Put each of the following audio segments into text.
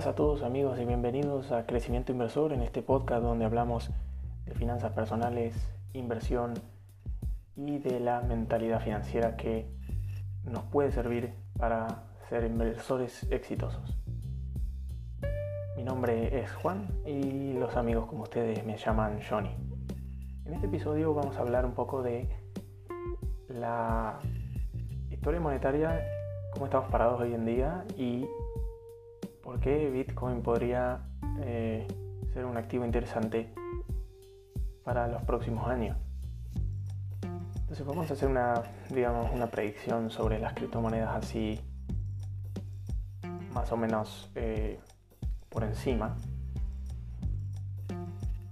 buenas a todos amigos y bienvenidos a Crecimiento Inversor en este podcast donde hablamos de finanzas personales, inversión y de la mentalidad financiera que nos puede servir para ser inversores exitosos. Mi nombre es Juan y los amigos como ustedes me llaman Johnny. En este episodio vamos a hablar un poco de la historia monetaria, cómo estamos parados hoy en día y por qué Bitcoin podría eh, ser un activo interesante para los próximos años. Entonces vamos a hacer una, digamos, una predicción sobre las criptomonedas así más o menos eh, por encima.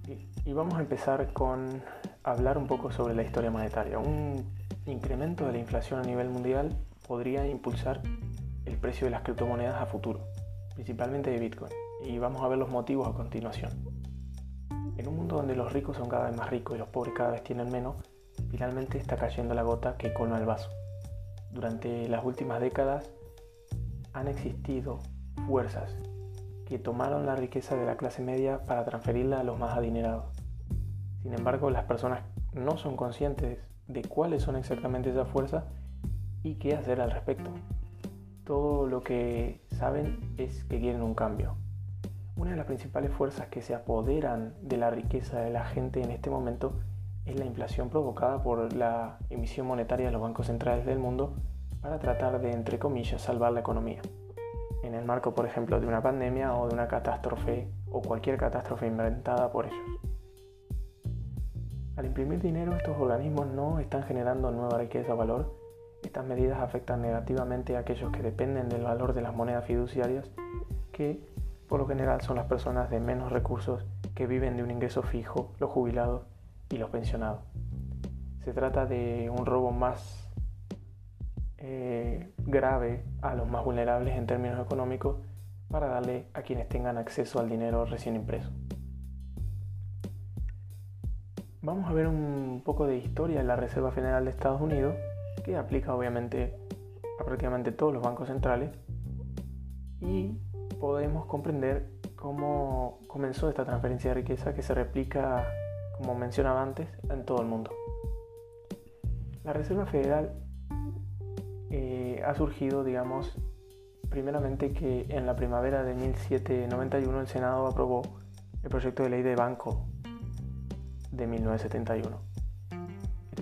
Y, y vamos a empezar con hablar un poco sobre la historia monetaria. Un incremento de la inflación a nivel mundial podría impulsar el precio de las criptomonedas a futuro principalmente de Bitcoin, y vamos a ver los motivos a continuación. En un mundo donde los ricos son cada vez más ricos y los pobres cada vez tienen menos, finalmente está cayendo la gota que colma el vaso. Durante las últimas décadas han existido fuerzas que tomaron la riqueza de la clase media para transferirla a los más adinerados. Sin embargo, las personas no son conscientes de cuáles son exactamente esas fuerzas y qué hacer al respecto todo lo que saben es que quieren un cambio. Una de las principales fuerzas que se apoderan de la riqueza de la gente en este momento es la inflación provocada por la emisión monetaria de los bancos centrales del mundo para tratar de, entre comillas, salvar la economía. En el marco, por ejemplo, de una pandemia o de una catástrofe o cualquier catástrofe inventada por ellos. Al imprimir dinero, estos organismos no están generando nueva riqueza o valor, estas medidas afectan negativamente a aquellos que dependen del valor de las monedas fiduciarias, que por lo general son las personas de menos recursos que viven de un ingreso fijo, los jubilados y los pensionados. Se trata de un robo más eh, grave a los más vulnerables en términos económicos para darle a quienes tengan acceso al dinero recién impreso. Vamos a ver un poco de historia en la Reserva Federal de Estados Unidos que aplica obviamente a prácticamente todos los bancos centrales y podemos comprender cómo comenzó esta transferencia de riqueza que se replica, como mencionaba antes, en todo el mundo. La Reserva Federal eh, ha surgido, digamos, primeramente que en la primavera de 1791 el Senado aprobó el proyecto de ley de banco de 1971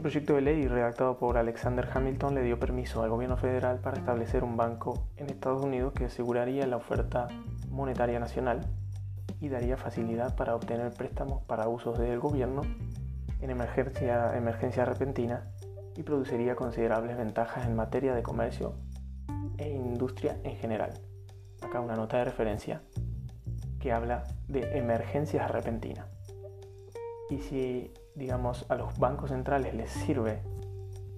proyecto de ley redactado por Alexander Hamilton le dio permiso al gobierno federal para establecer un banco en Estados Unidos que aseguraría la oferta monetaria nacional y daría facilidad para obtener préstamos para usos del gobierno en emergencia, emergencia repentina y produciría considerables ventajas en materia de comercio e industria en general. Acá una nota de referencia que habla de emergencias repentinas. Y si digamos, a los bancos centrales les sirve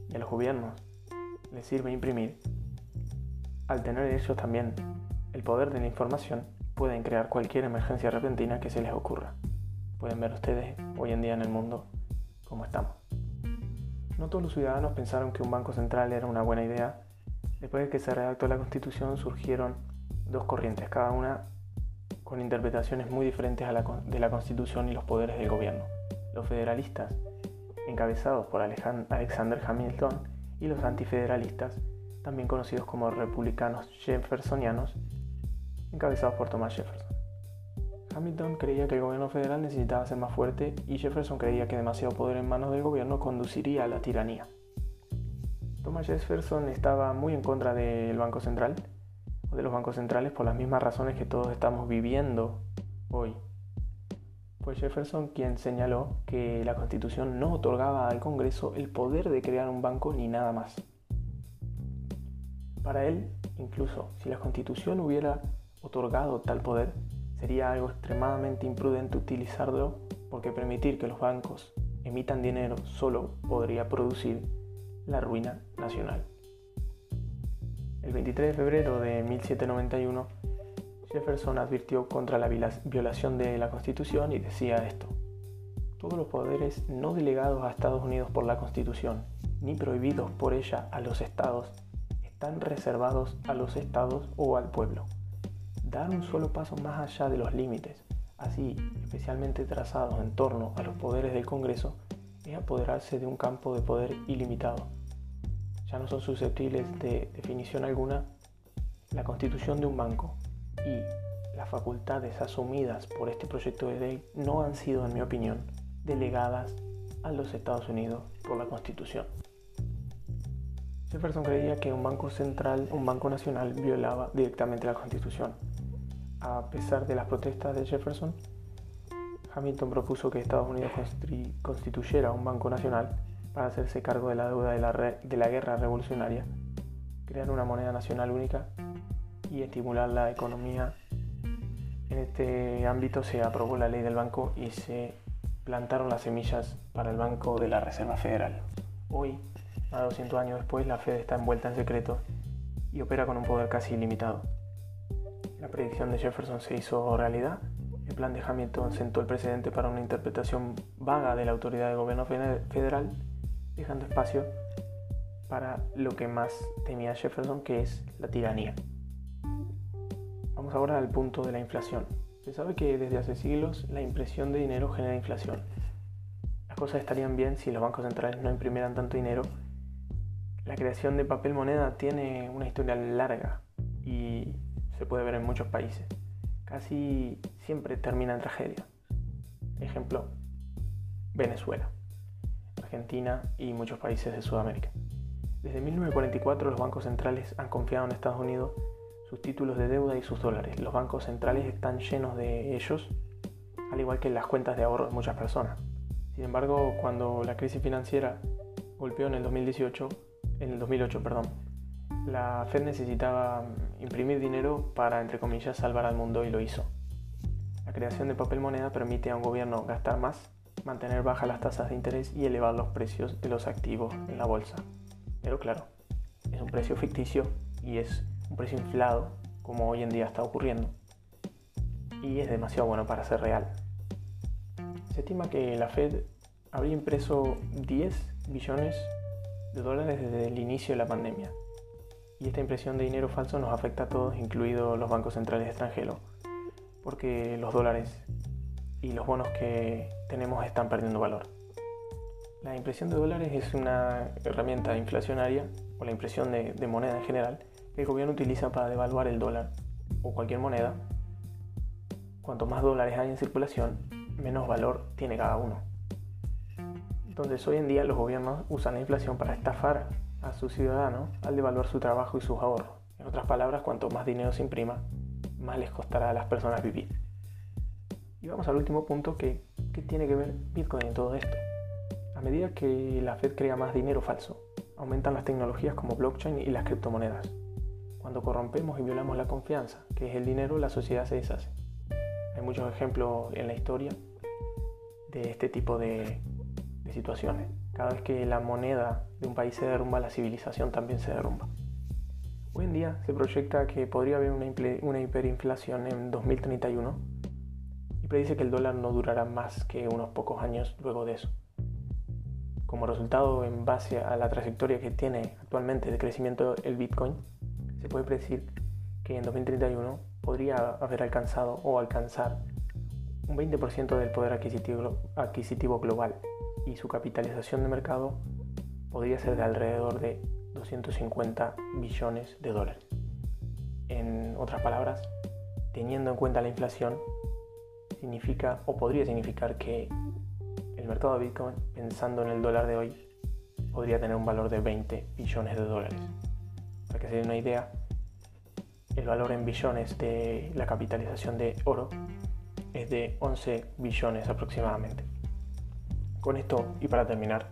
y a los gobiernos les sirve imprimir, al tener ellos también el poder de la información, pueden crear cualquier emergencia repentina que se les ocurra. Pueden ver ustedes hoy en día en el mundo cómo estamos. No todos los ciudadanos pensaron que un banco central era una buena idea. Después de que se redactó la constitución surgieron dos corrientes, cada una con interpretaciones muy diferentes a la, de la constitución y los poderes del gobierno los federalistas, encabezados por Alexander Hamilton, y los antifederalistas, también conocidos como republicanos jeffersonianos, encabezados por Thomas Jefferson. Hamilton creía que el gobierno federal necesitaba ser más fuerte y Jefferson creía que demasiado poder en manos del gobierno conduciría a la tiranía. Thomas Jefferson estaba muy en contra del Banco Central o de los bancos centrales por las mismas razones que todos estamos viviendo hoy fue Jefferson quien señaló que la Constitución no otorgaba al Congreso el poder de crear un banco ni nada más. Para él, incluso si la Constitución hubiera otorgado tal poder, sería algo extremadamente imprudente utilizarlo porque permitir que los bancos emitan dinero solo podría producir la ruina nacional. El 23 de febrero de 1791, Jefferson advirtió contra la violación de la Constitución y decía esto. Todos los poderes no delegados a Estados Unidos por la Constitución, ni prohibidos por ella a los estados, están reservados a los estados o al pueblo. dar un solo paso más allá de los límites, así especialmente trazados en torno a los poderes del Congreso, es apoderarse de un campo de poder ilimitado. Ya no son susceptibles de definición alguna la constitución de un banco y las facultades asumidas por este proyecto de ley no han sido, en mi opinión, delegadas a los Estados Unidos por la Constitución. Jefferson creía que un banco central, un banco nacional, violaba directamente la Constitución. A pesar de las protestas de Jefferson, Hamilton propuso que Estados Unidos constituyera un banco nacional para hacerse cargo de la deuda de la, de la guerra revolucionaria, crear una moneda nacional única y estimular la economía. En este ámbito se aprobó la ley del banco y se plantaron las semillas para el Banco de la Reserva Federal. Hoy, a 200 años después, la Fed está envuelta en secreto y opera con un poder casi ilimitado. La predicción de Jefferson se hizo realidad. El plan de Hamilton sentó el precedente para una interpretación vaga de la autoridad de gobierno federal, dejando espacio para lo que más temía Jefferson, que es la tiranía. Ahora al punto de la inflación. Se sabe que desde hace siglos la impresión de dinero genera inflación. Las cosas estarían bien si los bancos centrales no imprimieran tanto dinero. La creación de papel moneda tiene una historia larga y se puede ver en muchos países. Casi siempre termina en tragedia. Ejemplo, Venezuela, Argentina y muchos países de Sudamérica. Desde 1944 los bancos centrales han confiado en Estados Unidos sus títulos de deuda y sus dólares. Los bancos centrales están llenos de ellos, al igual que las cuentas de ahorro de muchas personas. Sin embargo, cuando la crisis financiera golpeó en el 2018, en el 2008, perdón, la Fed necesitaba imprimir dinero para, entre comillas, salvar al mundo y lo hizo. La creación de papel moneda permite a un gobierno gastar más, mantener bajas las tasas de interés y elevar los precios de los activos en la bolsa. Pero claro, es un precio ficticio y es un precio inflado, como hoy en día está ocurriendo, y es demasiado bueno para ser real. Se estima que la Fed habría impreso 10 billones de dólares desde el inicio de la pandemia. Y esta impresión de dinero falso nos afecta a todos, incluidos los bancos centrales extranjeros, porque los dólares y los bonos que tenemos están perdiendo valor. La impresión de dólares es una herramienta inflacionaria, o la impresión de, de moneda en general, el gobierno utiliza para devaluar el dólar o cualquier moneda, cuanto más dólares hay en circulación, menos valor tiene cada uno. Entonces hoy en día los gobiernos usan la inflación para estafar a sus ciudadanos al devaluar su trabajo y sus ahorros. En otras palabras, cuanto más dinero se imprima, más les costará a las personas vivir. Y vamos al último punto que, que tiene que ver Bitcoin en todo esto. A medida que la Fed crea más dinero falso, aumentan las tecnologías como blockchain y las criptomonedas. Cuando corrompemos y violamos la confianza, que es el dinero, la sociedad se deshace. Hay muchos ejemplos en la historia de este tipo de, situaciones. Cada vez que la moneda de un país se derrumba, la civilización también se derrumba. Hoy en día se proyecta que podría haber una, una, hiperinflación en 2031 y predice que el dólar no durará más que unos pocos años luego de eso. Como resultado, en base a la trayectoria que tiene actualmente de crecimiento el Bitcoin, se puede predecir que en 2031 podría haber alcanzado o alcanzar un 20% del poder adquisitivo, global y su capitalización de mercado podría ser de alrededor de 250 billones de dólares. En otras palabras, teniendo en cuenta la inflación, significa o podría significar que el mercado de Bitcoin, pensando en el dólar de hoy, podría tener un valor de 20 billones de dólares. Para que se den una idea, el valor en billones de la capitalización de oro es de 11 billones aproximadamente. Con esto, y para terminar,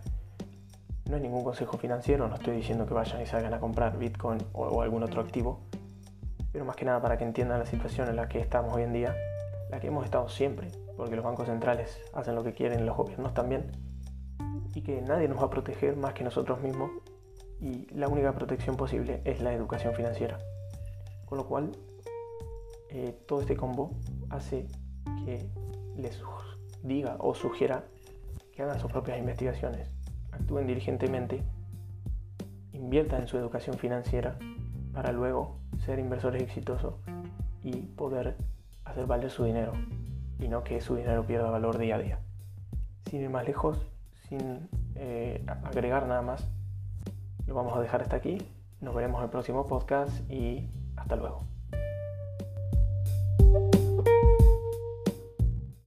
no es ningún consejo financiero, no estoy diciendo que vayan y salgan a comprar Bitcoin o, o algún otro activo, pero más que nada para que entiendan la situación en la que estamos hoy en día, la que hemos estado siempre, porque los bancos centrales hacen lo que quieren, los gobiernos también, y que nadie nos va a proteger más que nosotros mismos y la única protección posible es la educación financiera. Con lo cual, eh, todo este combo hace que les diga o sugiera que hagan sus propias investigaciones, actúen diligentemente, inviertan en su educación financiera para luego ser inversores exitosos y poder hacer valer su dinero y no que su dinero pierda valor día a día. Sin ir más lejos, sin eh, agregar nada más, lo vamos a dejar hasta aquí. Nos veremos en el próximo podcast y hasta luego.